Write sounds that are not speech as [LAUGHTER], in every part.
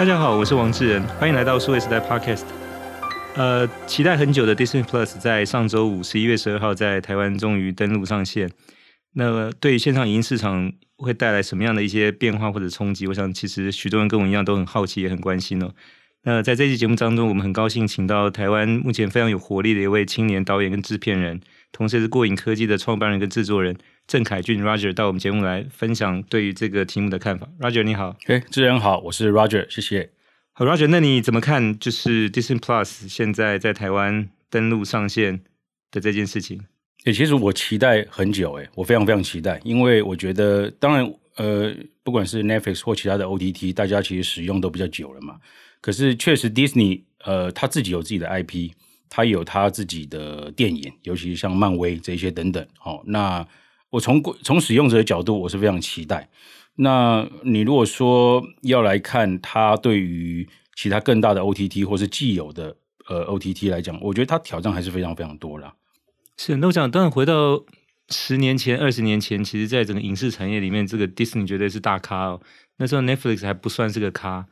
大家好，我是王志仁，欢迎来到数位时代 Podcast。呃，期待很久的 Disney Plus 在上周五十一月十二号在台湾终于登陆上线。那么对于线上影音市场会带来什么样的一些变化或者冲击？我想其实许多人跟我一样都很好奇，也很关心哦。那在这期节目当中，我们很高兴请到台湾目前非常有活力的一位青年导演跟制片人，同时也是过瘾科技的创办人跟制作人郑凯俊 Roger 到我们节目来分享对于这个题目的看法。Roger 你好，哎，志仁好，我是 Roger，谢谢。好，Roger，那你怎么看？就是 Disney Plus 现在在台湾登陆上线的这件事情？诶，其实我期待很久，诶，我非常非常期待，因为我觉得，当然，呃，不管是 Netflix 或其他的 OTT，大家其实使用都比较久了嘛。可是确实，Disney 呃，他自己有自己的 IP，他有他自己的电影，尤其像漫威这些等等。哦，那我从从使用者的角度，我是非常期待。那你如果说要来看它对于其他更大的 OTT 或是既有的呃 OTT 来讲，我觉得它挑战还是非常非常多啦。是，那我想当然回到十年前、二十年前，其实在整个影视产业里面，这个 Disney 绝对是大咖哦。那时候 Netflix 还不算是个咖。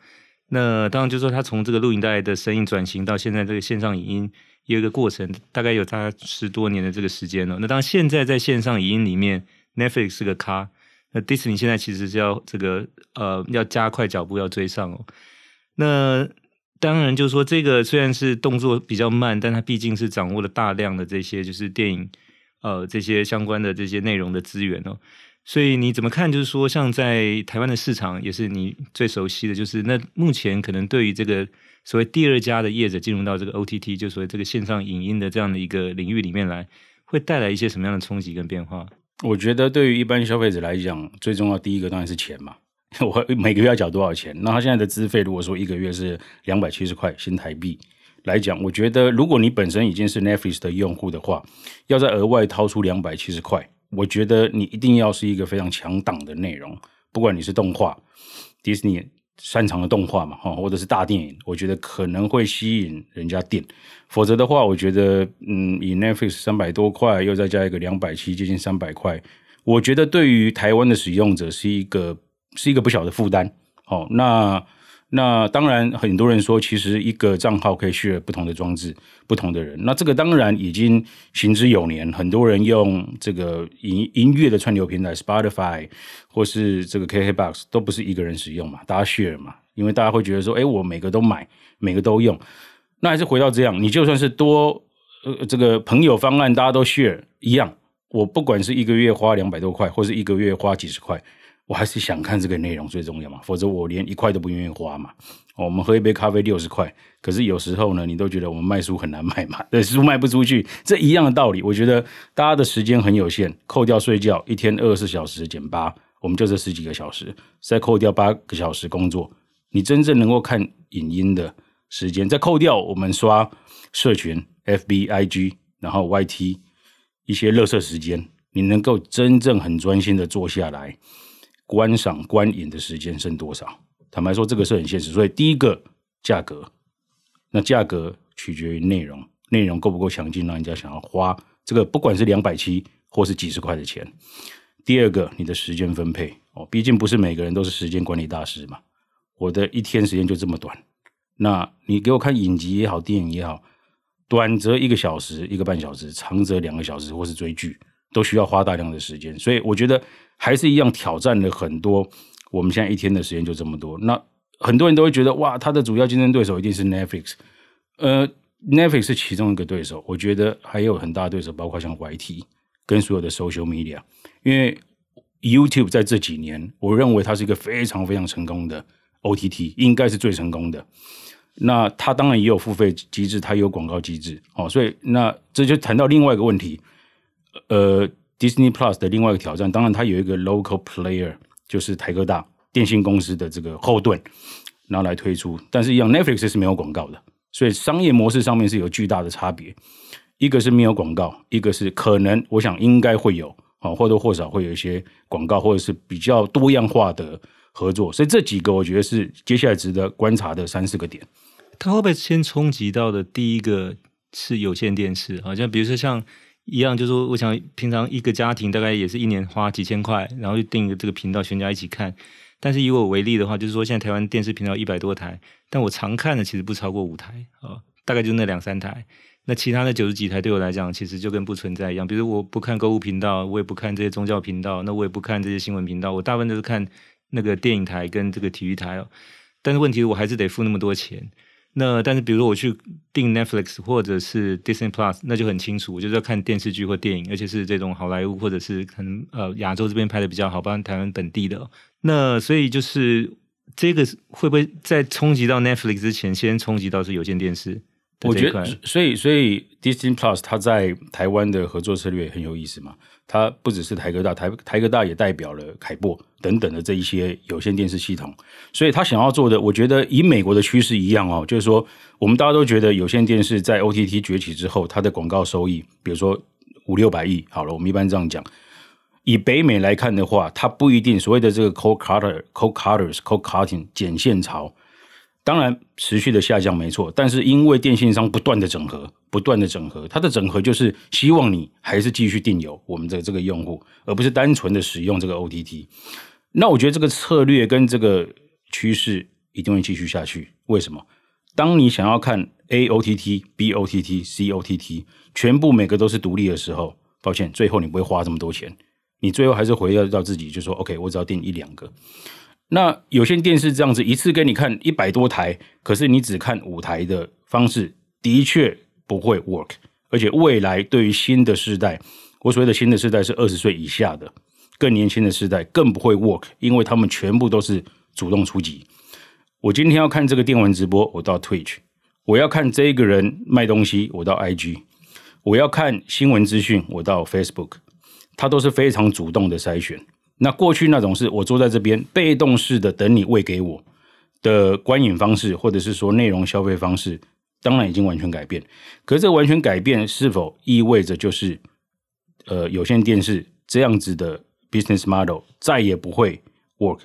那当然就是说，它从这个录影带的生意转型到现在这个线上影音，有一个过程，大概有大概十多年的这个时间了。那当然现在在线上影音里面，Netflix 是个咖。那迪士尼现在其实是要这个呃要加快脚步要追上哦。那当然就是说，这个虽然是动作比较慢，但它毕竟是掌握了大量的这些就是电影呃这些相关的这些内容的资源哦。所以你怎么看？就是说，像在台湾的市场，也是你最熟悉的就是那目前可能对于这个所谓第二家的业者进入到这个 OTT，就所谓这个线上影音的这样的一个领域里面来，会带来一些什么样的冲击跟变化？我觉得对于一般消费者来讲，最重要第一个当然是钱嘛。[LAUGHS] 我每个月要缴多少钱？那他现在的资费，如果说一个月是两百七十块新台币来讲，我觉得如果你本身已经是 Netflix 的用户的话，要再额外掏出两百七十块，我觉得你一定要是一个非常强档的内容，不管你是动画，Disney。擅长的动画嘛，哈，或者是大电影，我觉得可能会吸引人家点。否则的话，我觉得，嗯，以 Netflix 三百多块，又再加一个两百七，接近三百块，我觉得对于台湾的使用者是一个是一个不小的负担。好，那。那当然，很多人说，其实一个账号可以 share 不同的装置，不同的人。那这个当然已经行之有年，很多人用这个音音乐的串流平台 Spotify 或是这个 KKBox 都不是一个人使用嘛，大家 share 嘛，因为大家会觉得说，哎，我每个都买，每个都用。那还是回到这样，你就算是多呃这个朋友方案，大家都 share 一样，我不管是一个月花两百多块，或是一个月花几十块。我还是想看这个内容最重要嘛，否则我连一块都不愿意花嘛。我们喝一杯咖啡六十块，可是有时候呢，你都觉得我们卖书很难卖嘛，[LAUGHS] 对，书卖不出去，这一样的道理。我觉得大家的时间很有限，扣掉睡觉，一天二十四小时减八，我们就这十几个小时，再扣掉八个小时工作，你真正能够看影音的时间，再扣掉我们刷社群 FB、IG，然后 YT 一些垃圾时间，你能够真正很专心的坐下来。观赏观影的时间剩多少？坦白说，这个是很现实。所以，第一个价格，那价格取决于内容，内容够不够强劲，让人家想要花这个，不管是两百七或是几十块的钱。第二个，你的时间分配哦，毕竟不是每个人都是时间管理大师嘛。我的一天时间就这么短，那你给我看影集也好，电影也好，短则一个小时、一个半小时，长则两个小时，或是追剧，都需要花大量的时间。所以，我觉得。还是一样挑战了很多。我们现在一天的时间就这么多，那很多人都会觉得哇，他的主要竞争对手一定是 Netflix。呃，Netflix 是其中一个对手，我觉得还有很大对手，包括像 YT 跟所有的 social media。因为 YouTube 在这几年，我认为它是一个非常非常成功的 OTT，应该是最成功的。那它当然也有付费机制，它也有广告机制。哦，所以那这就谈到另外一个问题，呃。Disney Plus 的另外一个挑战，当然它有一个 local player，就是台哥大电信公司的这个后盾，然后来推出。但是，一样 Netflix 是没有广告的，所以商业模式上面是有巨大的差别。一个是没有广告，一个是可能，我想应该会有啊，或多或少会有一些广告，或者是比较多样化的合作。所以这几个我觉得是接下来值得观察的三四个点。它会不会先冲击到的第一个是有线电视？好像比如说像。一样，就是说，我想平常一个家庭大概也是一年花几千块，然后就订一个这个频道，全家一起看。但是以我为例的话，就是说现在台湾电视频道一百多台，但我常看的其实不超过五台啊、大概就那两三台。那其他的九十几台对我来讲，其实就跟不存在一样。比如我不看购物频道，我也不看这些宗教频道，那我也不看这些新闻频道，我大部分都是看那个电影台跟这个体育台。但是问题是我还是得付那么多钱。那但是比如说我去订 Netflix 或者是 Disney Plus，那就很清楚，我就是要看电视剧或电影，而且是这种好莱坞或者是可能呃亚洲这边拍的比较好，包括台湾本地的。那所以就是这个会不会在冲击到 Netflix 之前，先冲击到是有线电视？我觉得，所以所以 Disney Plus 它在台湾的合作策略很有意思嘛。它不只是台哥大，台台哥大也代表了凯擘等等的这一些有线电视系统。所以他想要做的，我觉得以美国的趋势一样哦，就是说我们大家都觉得有线电视在 OTT 崛起之后，它的广告收益，比如说五六百亿，好了，我们一般这样讲。以北美来看的话，它不一定所谓的这个 cold cutter、cold cutters、cold cutting 剪线潮。当然持续的下降没错，但是因为电信商不断的整合，不断的整合，它的整合就是希望你还是继续订有我们的这个用户，而不是单纯的使用这个 OTT。那我觉得这个策略跟这个趋势一定会继续下去。为什么？当你想要看 A OTT、B OTT、C OTT 全部每个都是独立的时候，抱歉，最后你不会花这么多钱，你最后还是回到到自己就说 OK，我只要订一两个。那有线电视这样子一次给你看一百多台，可是你只看五台的方式，的确不会 work。而且未来对于新的世代，我所谓的新的世代是二十岁以下的更年轻的世代，更不会 work，因为他们全部都是主动出击。我今天要看这个电玩直播，我到 Twitch；我要看这个人卖东西，我到 IG；我要看新闻资讯，我到 Facebook。它都是非常主动的筛选。那过去那种是我坐在这边被动式的等你喂给我的观影方式，或者是说内容消费方式，当然已经完全改变。可是这完全改变是否意味着就是呃有线电视这样子的 business model 再也不会 work？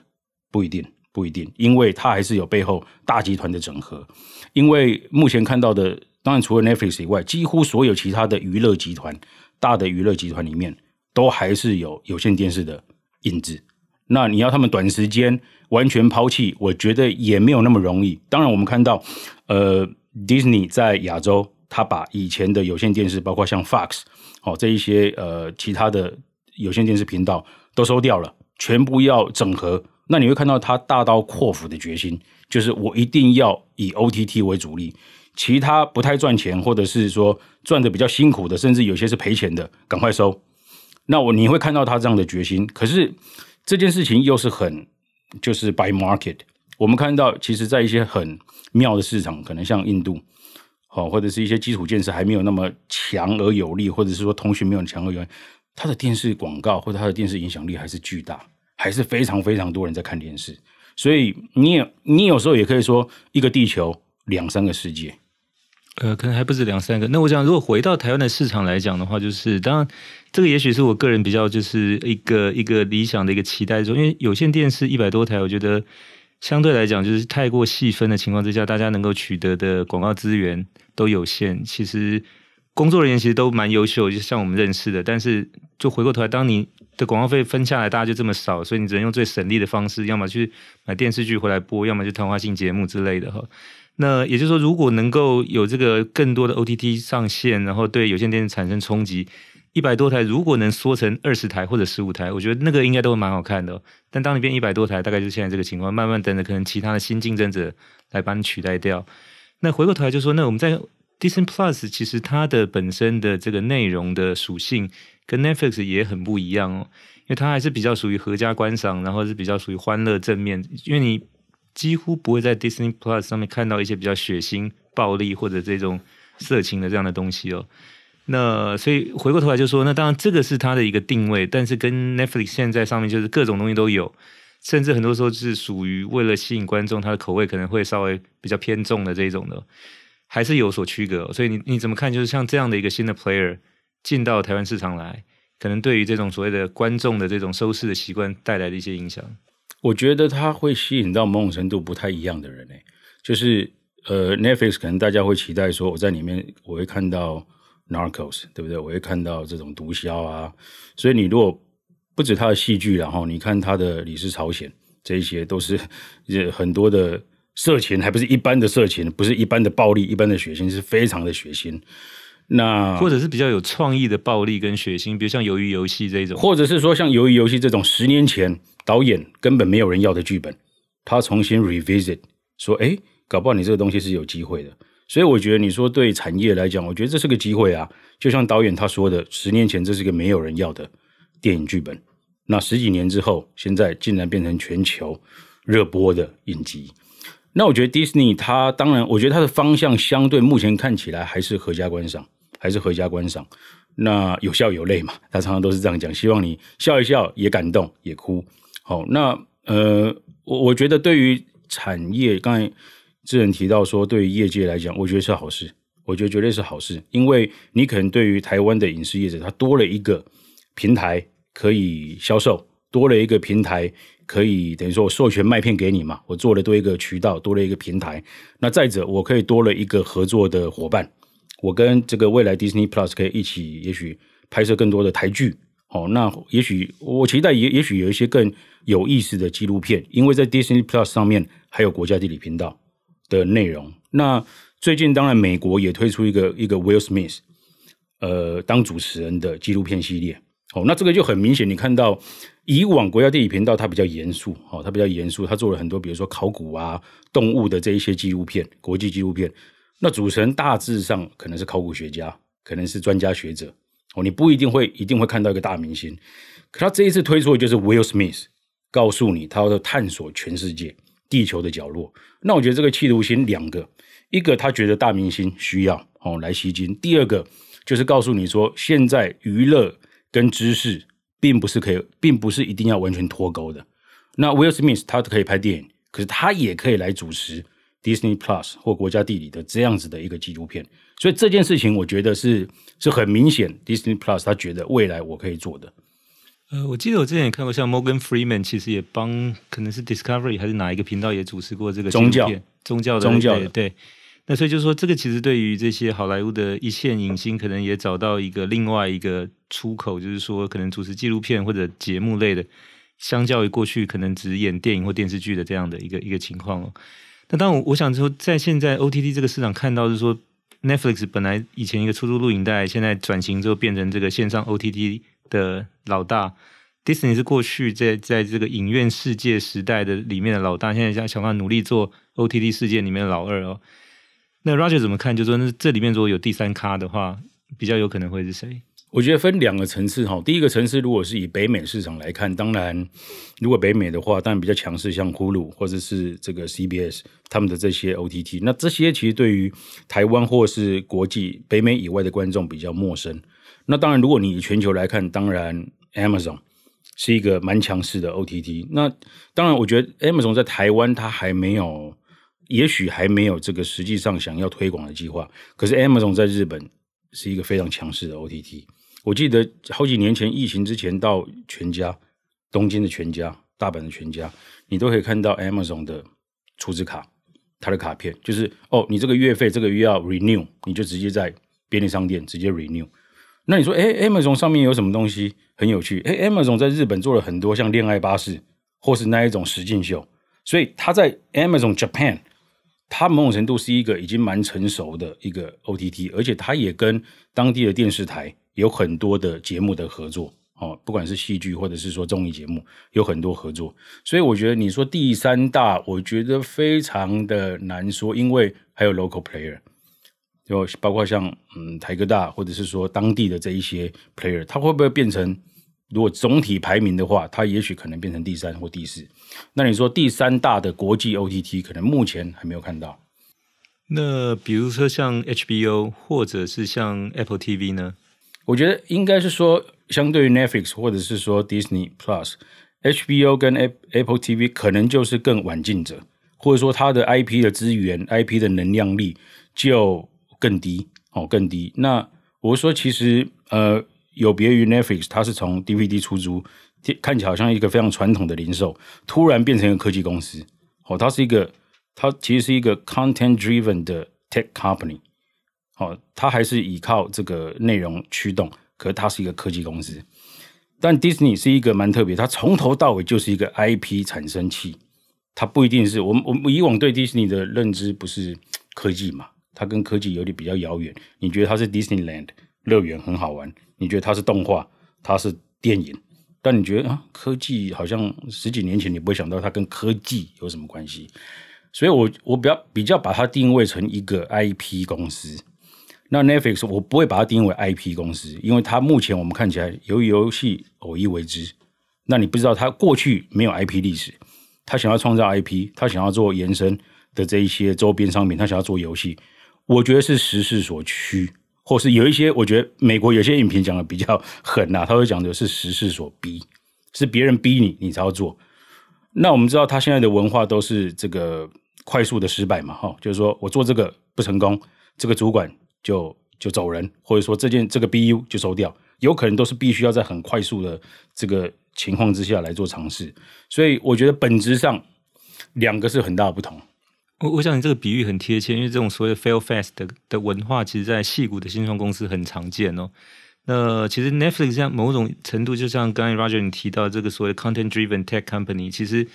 不一定，不一定，因为它还是有背后大集团的整合。因为目前看到的，当然除了 Netflix 以外，几乎所有其他的娱乐集团、大的娱乐集团里面，都还是有有线电视的。印制，那你要他们短时间完全抛弃，我觉得也没有那么容易。当然，我们看到，呃，Disney 在亚洲，他把以前的有线电视，包括像 Fox 哦这一些呃其他的有线电视频道都收掉了，全部要整合。那你会看到他大刀阔斧的决心，就是我一定要以 OTT 为主力，其他不太赚钱，或者是说赚的比较辛苦的，甚至有些是赔钱的，赶快收。那我你会看到他这样的决心，可是这件事情又是很就是 by market。我们看到，其实，在一些很妙的市场，可能像印度，好，或者是一些基础建设还没有那么强而有力，或者是说通讯没有强而有力，它的电视广告或者它的电视影响力还是巨大，还是非常非常多人在看电视。所以你也你有时候也可以说，一个地球两三个世界。呃，可能还不止两三个。那我想，如果回到台湾的市场来讲的话，就是当然，这个也许是我个人比较就是一个一个理想的一个期待中，因为有线电视一百多台，我觉得相对来讲就是太过细分的情况之下，大家能够取得的广告资源都有限。其实工作人员其实都蛮优秀，就像我们认识的，但是就回过头来，当你的广告费分下来，大家就这么少，所以你只能用最省力的方式，要么去买电视剧回来播，要么就谈话性节目之类的哈。那也就是说，如果能够有这个更多的 OTT 上线，然后对有线电视产生冲击，一百多台如果能缩成二十台或者十五台，我觉得那个应该都会蛮好看的。但当你变一百多台，大概就是现在这个情况，慢慢等着可能其他的新竞争者来把你取代掉。那回过头来就说，那我们在 Disney Plus 其实它的本身的这个内容的属性跟 Netflix 也很不一样哦，因为它还是比较属于合家观赏，然后是比较属于欢乐正面，因为你。几乎不会在 Disney Plus 上面看到一些比较血腥、暴力或者这种色情的这样的东西哦。那所以回过头来就说，那当然这个是它的一个定位，但是跟 Netflix 现在上面就是各种东西都有，甚至很多时候是属于为了吸引观众，它的口味可能会稍微比较偏重的这种的，还是有所区隔。所以你你怎么看？就是像这样的一个新的 player 进到台湾市场来，可能对于这种所谓的观众的这种收视的习惯带来的一些影响。我觉得它会吸引到某种程度不太一样的人诶，就是呃，Netflix 可能大家会期待说，我在里面我会看到 Narcos，对不对？我会看到这种毒枭啊，所以你如果不止他的戏剧，然后你看他的《李氏朝鲜》，这一些都是 [LAUGHS] 也很多的色情，还不是一般的色情，不是一般的暴力，一般的血腥，是非常的血腥。那或者是比较有创意的暴力跟血腥，比如像《鱿鱼游戏》这种，或者是说像《鱿鱼游戏》这种十年前导演根本没有人要的剧本，他重新 revisit 说，哎，搞不好你这个东西是有机会的。所以我觉得你说对产业来讲，我觉得这是个机会啊。就像导演他说的，十年前这是个没有人要的电影剧本，那十几年之后，现在竟然变成全球热播的影集。那我觉得 Disney 它当然，我觉得它的方向相对目前看起来还是合家观赏。还是合家观赏，那有笑有泪嘛？他常常都是这样讲，希望你笑一笑，也感动，也哭。好，那呃，我我觉得对于产业，刚才智仁提到说，对于业界来讲，我觉得是好事，我觉得绝对是好事，因为你可能对于台湾的影视业者，他多了一个平台可以销售，多了一个平台可以等于说我授权卖片给你嘛，我做了多一个渠道，多了一个平台。那再者，我可以多了一个合作的伙伴。我跟这个未来 Disney Plus 可以一起，也许拍摄更多的台剧，哦，那也许我期待也也许有一些更有意思的纪录片，因为在 Disney Plus 上面还有国家地理频道的内容。那最近当然美国也推出一个一个 Will Smith，呃，当主持人的纪录片系列，哦，那这个就很明显，你看到以往国家地理频道它比较严肃，哦，它比较严肃，它做了很多比如说考古啊、动物的这一些纪录片，国际纪录片。那主持人大致上可能是考古学家，可能是专家学者哦，你不一定会一定会看到一个大明星。可他这一次推出的就是 Will Smith，告诉你他要探索全世界地球的角落。那我觉得这个企图心两个，一个他觉得大明星需要哦来吸金，第二个就是告诉你说，现在娱乐跟知识并不是可以，并不是一定要完全脱钩的。那 Will Smith 他可以拍电影，可是他也可以来主持。Disney Plus 或国家地理的这样子的一个纪录片，所以这件事情我觉得是是很明显，Disney Plus 他觉得未来我可以做的。呃，我记得我之前也看过，像 Morgan Freeman 其实也帮可能是 Discovery 还是哪一个频道也主持过这个宗教宗教的宗教的对。那所以就是说，这个其实对于这些好莱坞的一线影星，可能也找到一个另外一个出口，就是说可能主持纪录片或者节目类的，相较于过去可能只演电影或电视剧的这样的一个一个情况哦。那当我，我想说，在现在 OTT 这个市场看到是说，Netflix 本来以前一个出租录影带，现在转型之后变成这个线上 OTT 的老大。Disney 是过去在在这个影院世界时代的里面的老大，现在想想办法努力做 OTT 世界里面的老二哦。那 Roger 怎么看？就说那这里面如果有第三咖的话，比较有可能会是谁？我觉得分两个层次哈，第一个层次如果是以北美市场来看，当然如果北美的话，当然比较强势，像 Hulu 或者是这个 CBS 他们的这些 OTT，那这些其实对于台湾或是国际北美以外的观众比较陌生。那当然，如果你以全球来看，当然 Amazon 是一个蛮强势的 OTT。那当然，我觉得 Amazon 在台湾它还没有，也许还没有这个实际上想要推广的计划。可是 Amazon 在日本是一个非常强势的 OTT。我记得好几年前疫情之前，到全家、东京的全家、大阪的全家，你都可以看到 Amazon 的储值卡，它的卡片就是哦，你这个月费这个月要 renew，你就直接在便利商店直接 renew。那你说，哎，Amazon 上面有什么东西很有趣？哎，Amazon 在日本做了很多像恋爱巴士或是那一种实境秀，所以它在 Amazon Japan，它某种程度是一个已经蛮成熟的一个 OTT，而且它也跟当地的电视台。有很多的节目的合作，哦，不管是戏剧或者是说综艺节目，有很多合作，所以我觉得你说第三大，我觉得非常的难说，因为还有 local player，就包括像嗯台哥大或者是说当地的这一些 player，它会不会变成如果总体排名的话，它也许可能变成第三或第四。那你说第三大的国际 OTT，可能目前还没有看到。那比如说像 HBO 或者是像 Apple TV 呢？我觉得应该是说，相对于 Netflix 或者是说 Disney Plus，HBO 跟 Apple TV 可能就是更晚进者，或者说它的 IP 的资源、IP 的能量力就更低哦，更低。那我说，其实呃，有别于 Netflix，它是从 DVD 出租，看起来好像一个非常传统的零售，突然变成一个科技公司哦，它是一个，它其实是一个 content driven 的 tech company。哦，它还是依靠这个内容驱动，可它是一个科技公司。但 Disney 是一个蛮特别，它从头到尾就是一个 IP 产生器，它不一定是我们我们以往对 Disney 的认知不是科技嘛，它跟科技有点比较遥远。你觉得它是 Disneyland 乐园很好玩，你觉得它是动画，它是电影，但你觉得啊，科技好像十几年前你不会想到它跟科技有什么关系，所以我我比较比较把它定位成一个 IP 公司。那 Netflix 我不会把它定义为 IP 公司，因为它目前我们看起来由于游戏偶一为之，那你不知道它过去没有 IP 历史，他想要创造 IP，他想要做延伸的这一些周边商品，他想要做游戏，我觉得是时势所趋，或是有一些我觉得美国有些影评讲的比较狠呐、他会讲的是时势所逼，是别人逼你你才要做。那我们知道他现在的文化都是这个快速的失败嘛，哈，就是说我做这个不成功，这个主管。就就走人，或者说这件这个 BU 就收掉，有可能都是必须要在很快速的这个情况之下来做尝试，所以我觉得本质上两个是很大的不同。我我想你这个比喻很贴切，因为这种所谓的 fail fast 的的文化，其实在戏骨的新创公司很常见哦。那其实 Netflix 像某种程度，就像刚才 Roger 你提到这个所谓 content driven tech company，其实。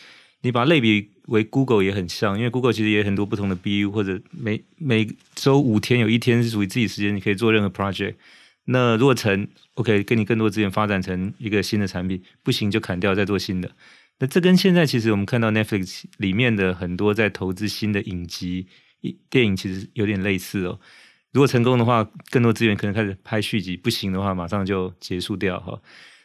你把类比为 Google 也很像，因为 Google 其实也很多不同的 BU，或者每每周五天有一天是属于自己时间，你可以做任何 project。那如果成，OK，给你更多资源发展成一个新的产品，不行就砍掉再做新的。那这跟现在其实我们看到 Netflix 里面的很多在投资新的影集、电影，其实有点类似哦。如果成功的话，更多资源可能开始拍续集；不行的话，马上就结束掉哈。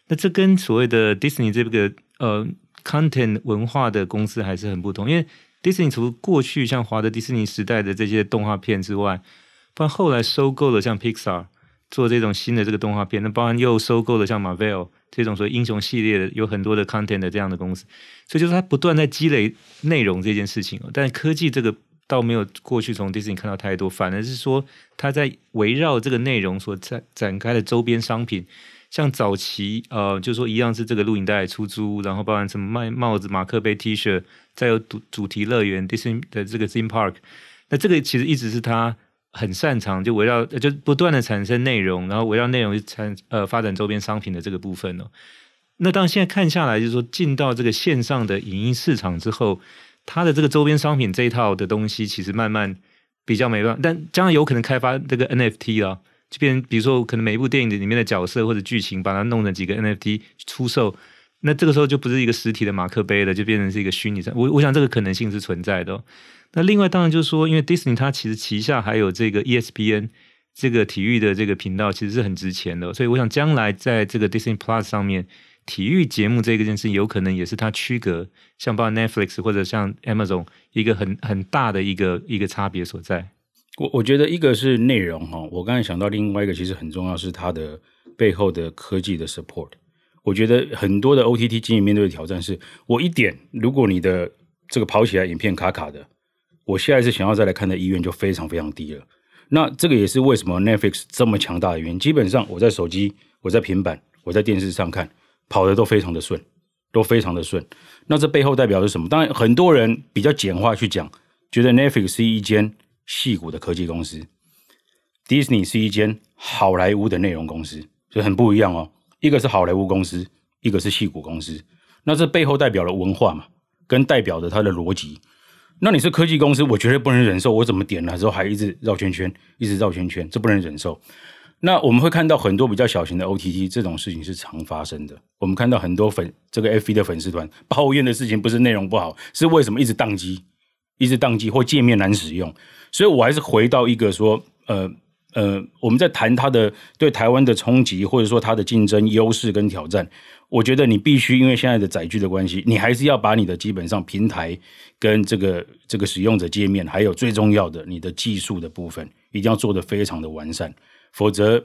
那这跟所谓的 Disney 这个呃。content 文化的公司还是很不同，因为 Disney 除过去像华特迪士尼时代的这些动画片之外，不然后来收购了像 Pixar 做这种新的这个动画片，那包含又收购了像 Marvel 这种所谓英雄系列的有很多的 content 的这样的公司，所以就是它不断在积累内容这件事情。但科技这个倒没有过去从 Disney 看到太多，反而是说它在围绕这个内容所展展开的周边商品。像早期呃，就是说一样是这个录影带出租，然后包含什么卖帽子、马克杯、T 恤，再有主主题乐园 Disney 的这个 Theme Park，那这个其实一直是他很擅长，就围绕就不断的产生内容，然后围绕内容去产呃发展周边商品的这个部分哦。那当现在看下来，就是说进到这个线上的影音市场之后，它的这个周边商品这一套的东西，其实慢慢比较没办法，但将来有可能开发这个 NFT 了。就变，比如说，可能每一部电影里面的角色或者剧情，把它弄成几个 NFT 出售，那这个时候就不是一个实体的马克杯了，就变成是一个虚拟的。我我想这个可能性是存在的。那另外当然就是说，因为 Disney 它其实旗下还有这个 ESPN 这个体育的这个频道，其实是很值钱的。所以我想将来在这个 Disney Plus 上面，体育节目这个件事，有可能也是它区隔像包括 Netflix 或者像 Amazon 一个很很大的一个一个差别所在。我我觉得一个是内容哈，我刚才想到另外一个其实很重要是它的背后的科技的 support。我觉得很多的 OTT 经营面对的挑战是，我一点如果你的这个跑起来影片卡卡的，我下一次想要再来看的意愿就非常非常低了。那这个也是为什么 Netflix 这么强大的原因。基本上我在手机、我在平板、我在电视上看，跑的都非常的顺，都非常的顺。那这背后代表是什么？当然很多人比较简化去讲，觉得 Netflix 是一间。矽谷的科技公司，Disney 是一间好莱坞的内容公司，所以很不一样哦。一个是好莱坞公司，一个是戏骨公司。那这背后代表了文化嘛，跟代表着它的逻辑。那你是科技公司，我绝对不能忍受，我怎么点了之后还一直绕圈圈，一直绕圈圈，这不能忍受。那我们会看到很多比较小型的 OTT 这种事情是常发生的。我们看到很多粉这个 F1 的粉丝团抱怨的事情，不是内容不好，是为什么一直宕机，一直宕机或界面难使用。所以，我还是回到一个说，呃呃，我们在谈它的对台湾的冲击，或者说它的竞争优势跟挑战。我觉得你必须因为现在的载具的关系，你还是要把你的基本上平台跟这个这个使用者界面，还有最重要的你的技术的部分，一定要做得非常的完善。否则，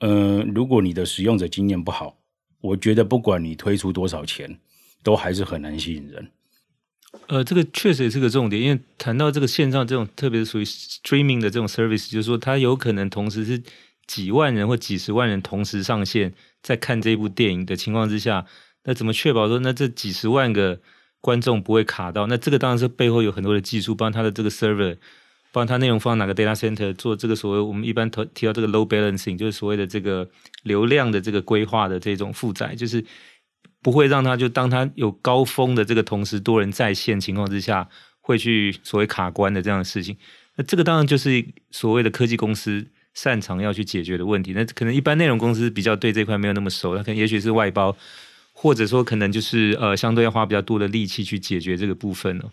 呃，如果你的使用者经验不好，我觉得不管你推出多少钱，都还是很难吸引人。呃，这个确实也是个重点，因为谈到这个线上这种，特别是属于 streaming 的这种 service，就是说它有可能同时是几万人或几十万人同时上线在看这部电影的情况之下，那怎么确保说那这几十万个观众不会卡到？那这个当然是背后有很多的技术，帮他的这个 server，包包括它内容放哪个 data center 做这个所谓我们一般提提到这个 load balancing，就是所谓的这个流量的这个规划的这种负载，就是不会让它就当它有高峰的这个同时多人在线情况之下，会去所谓卡关的这样的事情。那这个当然就是所谓的科技公司擅长要去解决的问题。那可能一般内容公司比较对这块没有那么熟，它可能也许是外包。或者说，可能就是呃，相对要花比较多的力气去解决这个部分哦。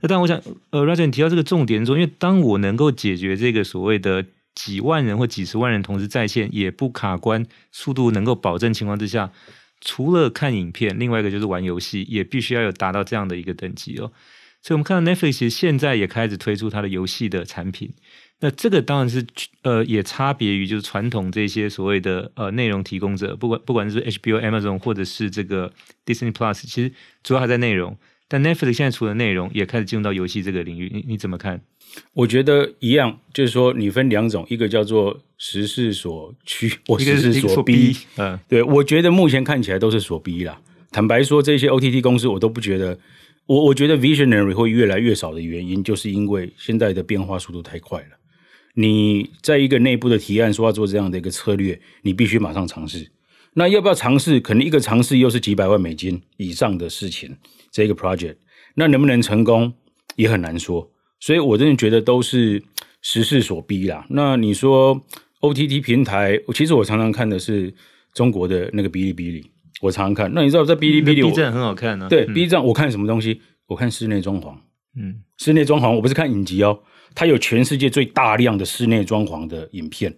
那当然，我想呃，Roger，你提到这个重点说，因为当我能够解决这个所谓的几万人或几十万人同时在线也不卡关，速度能够保证情况之下，除了看影片，另外一个就是玩游戏，也必须要有达到这样的一个等级哦。所以，我们看到 Netflix 其实现在也开始推出它的游戏的产品。那这个当然是呃，也差别于就是传统这些所谓的呃内容提供者，不管不管是 HBO、Amazon 或者是这个 Disney Plus，其实主要还在内容。但 Netflix 现在除了内容，也开始进入到游戏这个领域。你你怎么看？我觉得一样，就是说你分两种，一个叫做时势所趋，[LAUGHS] 我时势所逼。嗯，对，我觉得目前看起来都是所逼啦。坦白说，这些 OTT 公司我都不觉得，我我觉得 Visionary 会越来越少的原因，就是因为现在的变化速度太快了。你在一个内部的提案说要做这样的一个策略，你必须马上尝试。那要不要尝试？可能一个尝试又是几百万美金以上的事情，这个 project，那能不能成功也很难说。所以我真的觉得都是时势所逼啦。那你说 OTT 平台，其实我常常看的是中国的那个哔哩哔哩，我常常看。那你知道在哔哩哔哩，B 站很好看呢、啊。对、嗯、B 站，我看什么东西？我看室内装潢。嗯，室内装潢，我不是看影集哦。它有全世界最大量的室内装潢的影片。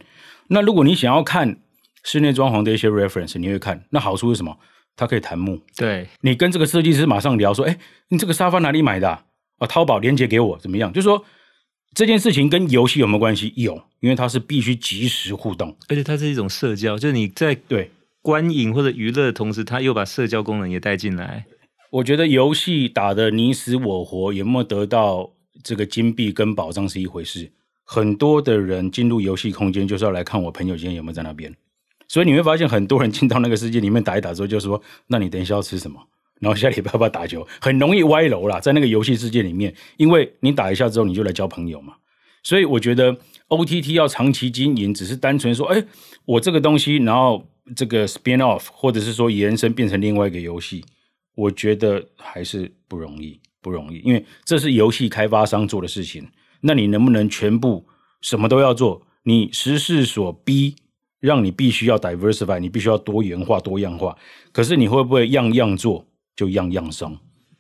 那如果你想要看室内装潢的一些 reference，你会看。那好处是什么？它可以弹幕。对，你跟这个设计师马上聊说：“哎，你这个沙发哪里买的啊？啊，淘宝链接给我，怎么样？”就是说这件事情跟游戏有没有关系？有，因为它是必须及时互动，而且它是一种社交，就是你在对观影或者娱乐的同时，它又把社交功能也带进来。我觉得游戏打的你死我活，有没有得到？这个金币跟宝藏是一回事，很多的人进入游戏空间就是要来看我朋友今天有没有在那边，所以你会发现很多人进到那个世界里面打一打之后，就说：“那你等一下要吃什么？然后下礼拜要不要打球？”很容易歪楼啦，在那个游戏世界里面，因为你打一下之后你就来交朋友嘛。所以我觉得 OTT 要长期经营，只是单纯说：“哎，我这个东西，然后这个 spin off，或者是说延伸变成另外一个游戏，我觉得还是不容易。”不容易，因为这是游戏开发商做的事情。那你能不能全部什么都要做？你时势所逼，让你必须要 diversify，你必须要多元化、多样化。可是你会不会样样做就样样伤？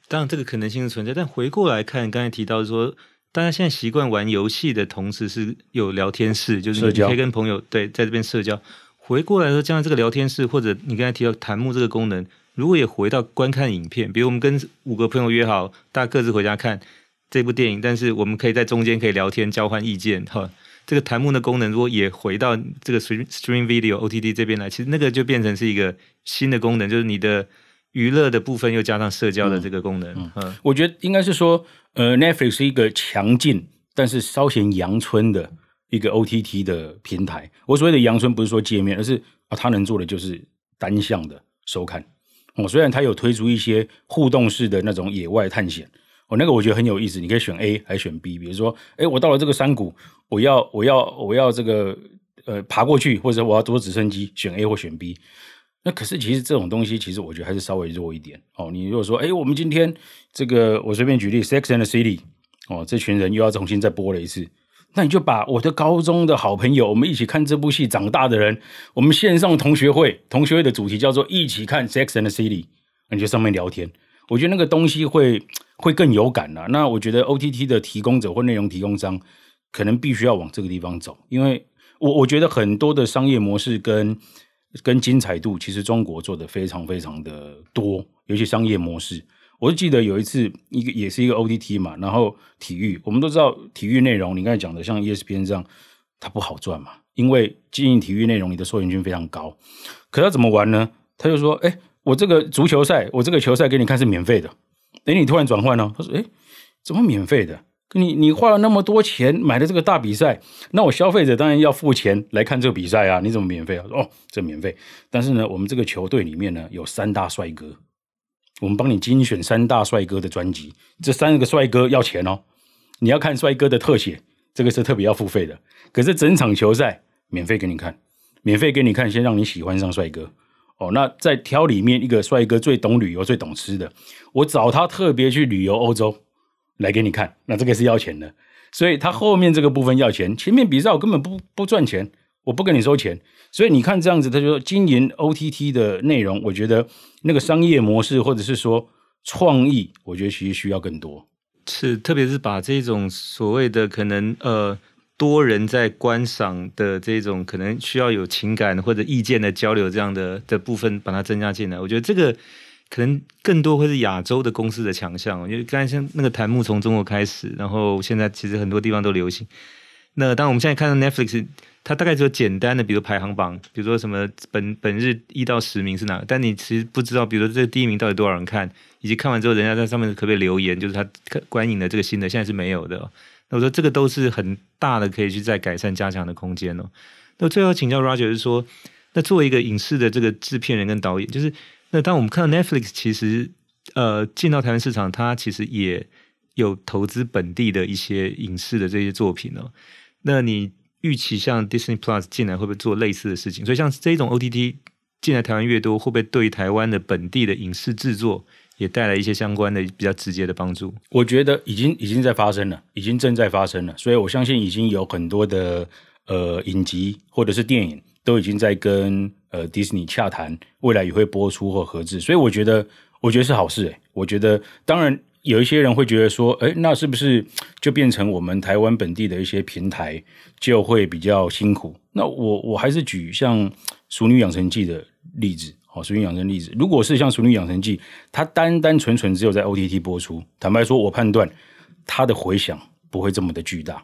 当然，这个可能性是存在。但回过来看，刚才提到说，大家现在习惯玩游戏的同时是有聊天室，就是你可以跟朋友对在这边社交。回过来说，将来这个聊天室或者你刚才提到弹幕这个功能。如果也回到观看影片，比如我们跟五个朋友约好，大家各自回家看这部电影，但是我们可以在中间可以聊天交换意见，哈，这个弹幕的功能如果也回到这个 stream stream video OTT 这边来，其实那个就变成是一个新的功能，就是你的娱乐的部分又加上社交的这个功能。嗯，嗯，我觉得应该是说，呃，Netflix 是一个强劲但是稍显阳春的一个 OTT 的平台。我所谓的阳春不是说界面，而是啊，它能做的就是单向的收看。哦，虽然它有推出一些互动式的那种野外探险，哦，那个我觉得很有意思。你可以选 A 还选 B，比如说，哎，我到了这个山谷，我要我要我要这个呃爬过去，或者我要坐直升机，选 A 或选 B。那可是其实这种东西，其实我觉得还是稍微弱一点。哦，你如果说，哎，我们今天这个我随便举例，Sex and the City，哦，这群人又要重新再播了一次。那你就把我的高中的好朋友，我们一起看这部戏长大的人，我们线上同学会，同学会的主题叫做一起看《Sex and the City》，你就上面聊天，我觉得那个东西会会更有感啦。那我觉得 OTT 的提供者或内容提供商，可能必须要往这个地方走，因为我我觉得很多的商业模式跟跟精彩度，其实中国做的非常非常的多，尤其商业模式。我就记得有一次，一个也是一个 OTT 嘛，然后体育，我们都知道体育内容，你刚才讲的像 ESPN 这样，它不好赚嘛，因为经营体育内容，你的收益金非常高。可他怎么玩呢？他就说：“哎，我这个足球赛，我这个球赛给你看是免费的。哎，你突然转换呢？他说：哎，怎么免费的？你你花了那么多钱买的这个大比赛，那我消费者当然要付钱来看这个比赛啊，你怎么免费啊？哦，这免费。但是呢，我们这个球队里面呢有三大帅哥。”我们帮你精选三大帅哥的专辑，这三个帅哥要钱哦。你要看帅哥的特写，这个是特别要付费的。可是整场球赛免费给你看，免费给你看，先让你喜欢上帅哥哦。那在挑里面一个帅哥最懂旅游、最懂吃的，我找他特别去旅游欧洲来给你看，那这个是要钱的。所以他后面这个部分要钱，前面比赛我根本不不赚钱，我不跟你收钱。所以你看这样子，他就说经营 OTT 的内容，我觉得那个商业模式或者是说创意，我觉得其实需要更多。是，特别是把这种所谓的可能呃多人在观赏的这种可能需要有情感或者意见的交流这样的的部分，把它增加进来。我觉得这个可能更多会是亚洲的公司的强项，因为刚才像那个弹幕从中国开始，然后现在其实很多地方都流行。那当我们现在看到 Netflix，它大概只有简单的，比如排行榜，比如说什么本本日一到十名是哪个，但你其实不知道，比如说这第一名到底多少人看。以及看完之后，人家在上面可不可以留言？就是他观影的这个心得，现在是没有的。那我说这个都是很大的，可以去再改善加强的空间哦。那最后请教 Roger 是说，那作为一个影视的这个制片人跟导演，就是那当我们看到 Netflix 其实呃进到台湾市场，它其实也有投资本地的一些影视的这些作品哦。那你预期像 Disney Plus 进来会不会做类似的事情？所以像这种 OTT 进来台湾越多，会不会对台湾的本地的影视制作？也带来一些相关的比较直接的帮助。我觉得已经已经在发生了，已经正在发生了。所以我相信已经有很多的呃影集或者是电影都已经在跟呃迪士尼洽谈，未来也会播出或合制。所以我觉得我觉得是好事诶。我觉得当然有一些人会觉得说，诶，那是不是就变成我们台湾本地的一些平台就会比较辛苦？那我我还是举像《熟女养成记》的例子。好，《熟女养成例子》，如果是像《熟女养成记》，它单单纯纯只有在 OTT 播出，坦白说，我判断它的回响不会这么的巨大。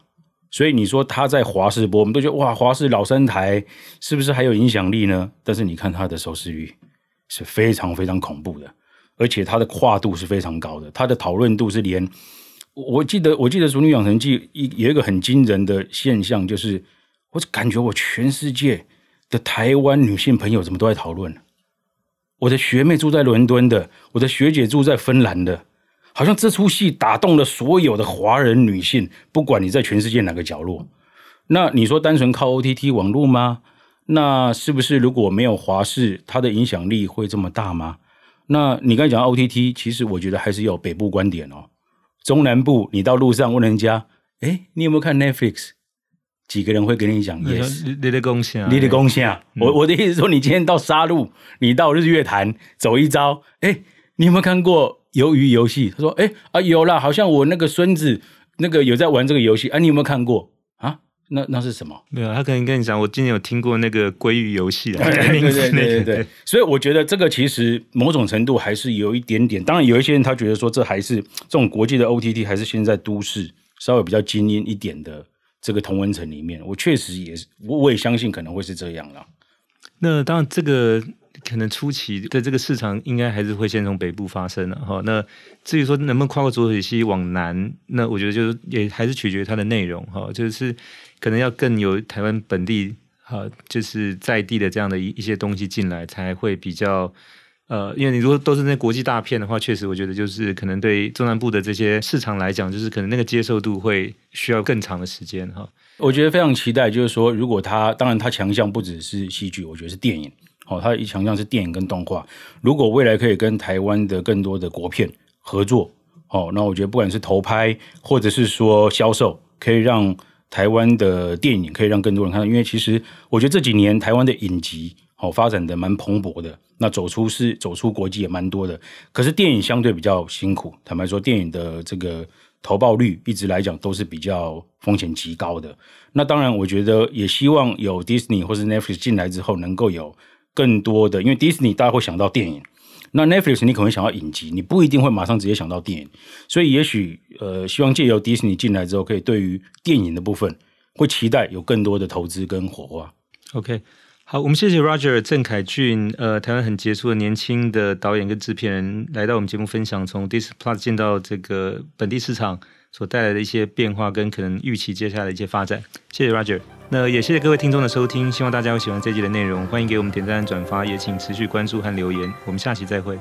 所以你说他在华视播，我们都觉得哇，华视老三台是不是还有影响力呢？但是你看它的收视率是非常非常恐怖的，而且它的跨度是非常高的，它的讨论度是连我记得我记得《俗女养成记》一有一个很惊人的现象，就是我感觉我全世界的台湾女性朋友怎么都在讨论。我的学妹住在伦敦的，我的学姐住在芬兰的，好像这出戏打动了所有的华人女性，不管你在全世界哪个角落。那你说单纯靠 OTT 网络吗？那是不是如果没有华视，它的影响力会这么大吗？那你刚才讲 OTT，其实我觉得还是有北部观点哦。中南部，你到路上问人家，哎，你有没有看 Netflix？几个人会跟你讲 yes？你的贡献，你的贡献。我我的意思说，你今天到沙鹿，你到日月潭走一遭，哎，你有没有看过鱿鱼游戏？他说，哎啊有啦，好像我那个孙子那个有在玩这个游戏啊，你有没有看过啊？那那是什么？没有，他可能跟你讲，我今天有听过那个鲑鱼游戏啊。[LAUGHS] 对对对对对。所以我觉得这个其实某种程度还是有一点点。当然，有一些人他觉得说，这还是这种国际的 OTT，还是现在都市稍微比较精英一点的。这个同温层里面，我确实也是，我我也相信可能会是这样了。那当然，这个可能初期的这个市场应该还是会先从北部发生了哈。那至于说能不能跨过浊水溪往南，那我觉得就是也还是取决于它的内容哈，就是可能要更有台湾本地哈，就是在地的这样的一一些东西进来，才会比较。呃，因为你如果都是那国际大片的话，确实我觉得就是可能对中南部的这些市场来讲，就是可能那个接受度会需要更长的时间哈。我觉得非常期待，就是说，如果他当然他强项不只是戏剧，我觉得是电影，哦，他一强项是电影跟动画。如果未来可以跟台湾的更多的国片合作，哦，那我觉得不管是投拍或者是说销售，可以让台湾的电影可以让更多人看到。因为其实我觉得这几年台湾的影集。哦，发展的蛮蓬勃的，那走出是走出国际也蛮多的。可是电影相对比较辛苦，坦白说，电影的这个投报率一直来讲都是比较风险极高的。那当然，我觉得也希望有 Disney 或是 Netflix 进来之后，能够有更多的，因为 Disney 大家会想到电影，那 Netflix 你可能想到影集，你不一定会马上直接想到电影。所以也许呃，希望借由 Disney 进来之后，可以对于电影的部分会期待有更多的投资跟火花。OK。好，我们谢谢 Roger 郑凯俊，呃，台湾很杰出的年轻的导演跟制片人，来到我们节目分享从 Disney Plus 进到这个本地市场所带来的一些变化跟可能预期接下来的一些发展。谢谢 Roger，那也谢谢各位听众的收听，希望大家有喜欢这集的内容，欢迎给我们点赞、转发，也请持续关注和留言，我们下期再会。